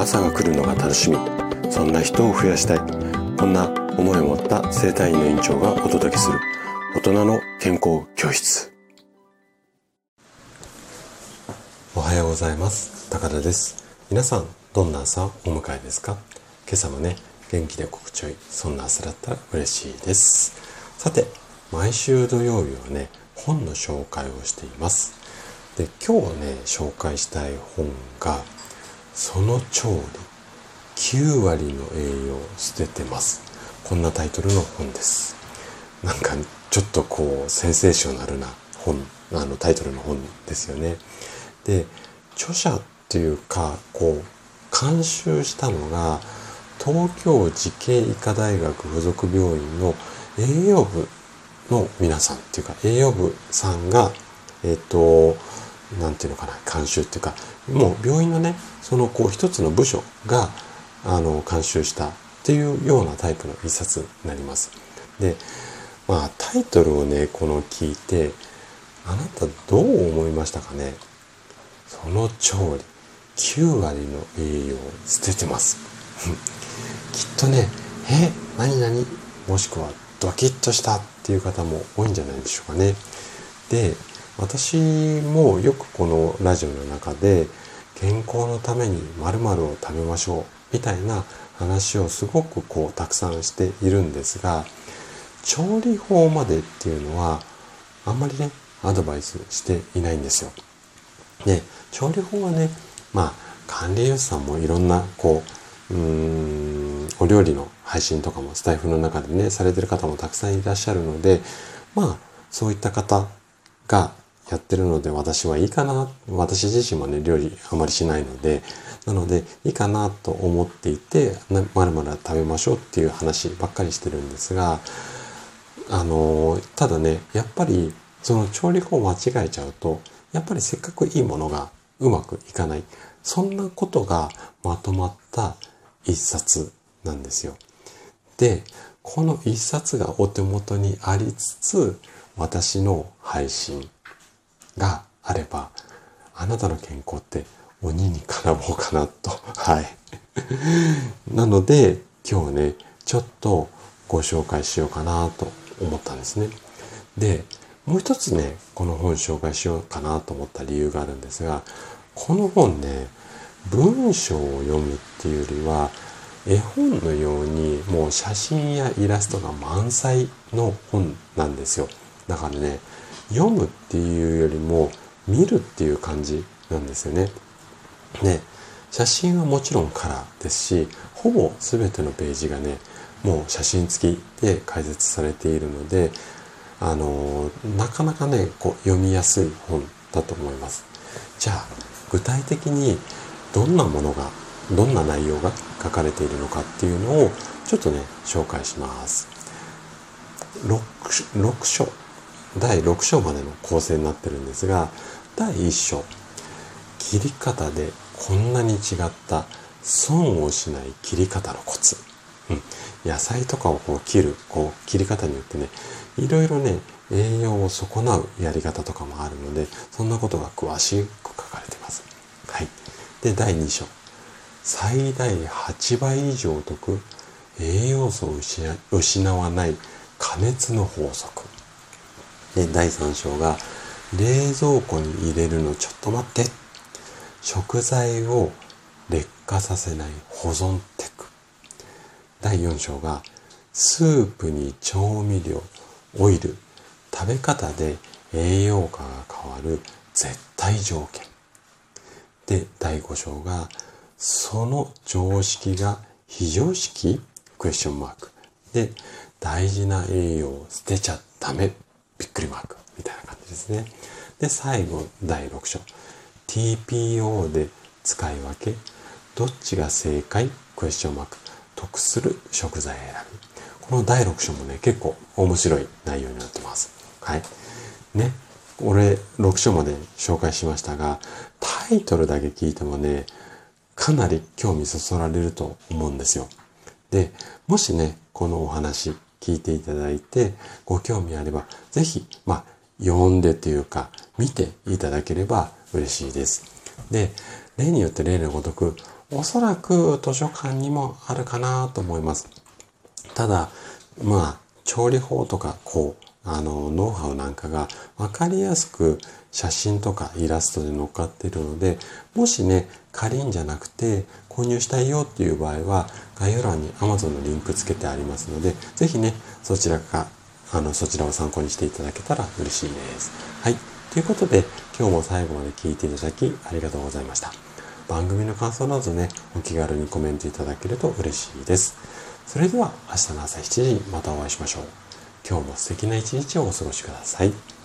朝が来るのが楽しみ。そんな人を増やしたい。こんな思いを持った生体院の院長がお届けする。大人の健康教室。おはようございます。高田です。皆さんどんな朝をお迎えですか？今朝もね元気で心地よいそんな朝だったら嬉しいです。さて毎週土曜日はね本の紹介をしています。で今日ね紹介したい本がその調理9割の栄養捨ててます。こんなタイトルの本です。なんかちょっとこうセンセーショナルな本あのタイトルの本ですよね。で著者っていうかこう監修したのが東京慈恵医科大学附属病院の栄養部の皆さんっていうか栄養部さんがえっ、と何て言うのかな監修っていうかもう病院のねそのこう一つの部署があの監修したっていうようなタイプの一冊になります。でまあタイトルをねこの聞いてあなたどう思いましたかね？その調理9割の栄養を捨ててます。きっとねえ何何もしくはドキッとしたっていう方も多いんじゃないでしょうかね。で私もよくこのラジオの中で健康のために〇〇を食べましょうみたいな話をすごくこうたくさんしているんですが調理法までっていうのはあんまりねアドバイスしていないんですよ。で調理法はねまあ管理栄養士さんもいろんなこううーんお料理の配信とかもスタイフの中でねされてる方もたくさんいらっしゃるのでまあそういった方がやってるので私はいいかな私自身もね料理あまりしないのでなのでいいかなと思っていてまるまる食べましょうっていう話ばっかりしてるんですがあのただねやっぱりその調理法を間違えちゃうとやっぱりせっかくいいものがうまくいかないそんなことがまとまった一冊なんですよ。でこの一冊がお手元にありつつ私の配信があれば、あなたの健康って鬼に絡もうかなと。はい。なので、今日ね、ちょっとご紹介しようかなと思ったんですね。で、もう一つね、この本紹介しようかなと思った理由があるんですが、この本ね、文章を読むっていうよりは、絵本のようにもう写真やイラストが満載の本なんですよ。だからね、読むっていうよりも見るっていう感じなんですよね。で写真はもちろんカラーですしほぼ全てのページがねもう写真付きで解説されているのであのなかなかねこう読みやすい本だと思います。じゃあ具体的にどんなものがどんな内容が書かれているのかっていうのをちょっとね紹介します。6, 6章第6章までの構成になってるんですが第1章。切り方でこんなに違った損をしない切り方のコツ、うん、野菜とかをこう切るこう切り方によってねいろいろね栄養を損なうやり方とかもあるのでそんなことが詳しく書かれてます。はい、で第2章。最大8倍以上得栄養素を失わない加熱の法則。で第3章が冷蔵庫に入れるのちょっと待って。食材を劣化させない保存テク。第4章がスープに調味料オイル。食べ方で栄養価が変わる絶対条件。で第5章がその常識が非常識？クエスチョンマークで大事な栄養を捨てちゃダメ。びっくりマークみたいな感じですね。で、最後、第6章。TPO で使い分け、どっちが正解？クエスチョンマーク。得する食材選び。この第6章もね、結構面白い内容になってます。はい。ね。俺、6章まで紹介しましたが、タイトルだけ聞いてもね、かなり興味そそられると思うんですよ。で、もしね、このお話聞いていただいて、ご興味あれば、ぜひ、まあ、読んでというか、見ていただければ嬉しいです。で、例によって例のごとく、おそらく図書館にもあるかなと思います。ただ、まあ、調理法とか、こう、あの、ノウハウなんかが分かりやすく写真とかイラストで載っかっているので、もしね、借りんじゃなくて購入したいよっていう場合は、概要欄に Amazon のリンクつけてありますので、ぜひね、そちらか、あの、そちらを参考にしていただけたら嬉しいです。はい。ということで、今日も最後まで聞いていただきありがとうございました。番組の感想などね、お気軽にコメントいただけると嬉しいです。それでは明日の朝7時にまたお会いしましょう。今日も素敵な一日をお過ごしください。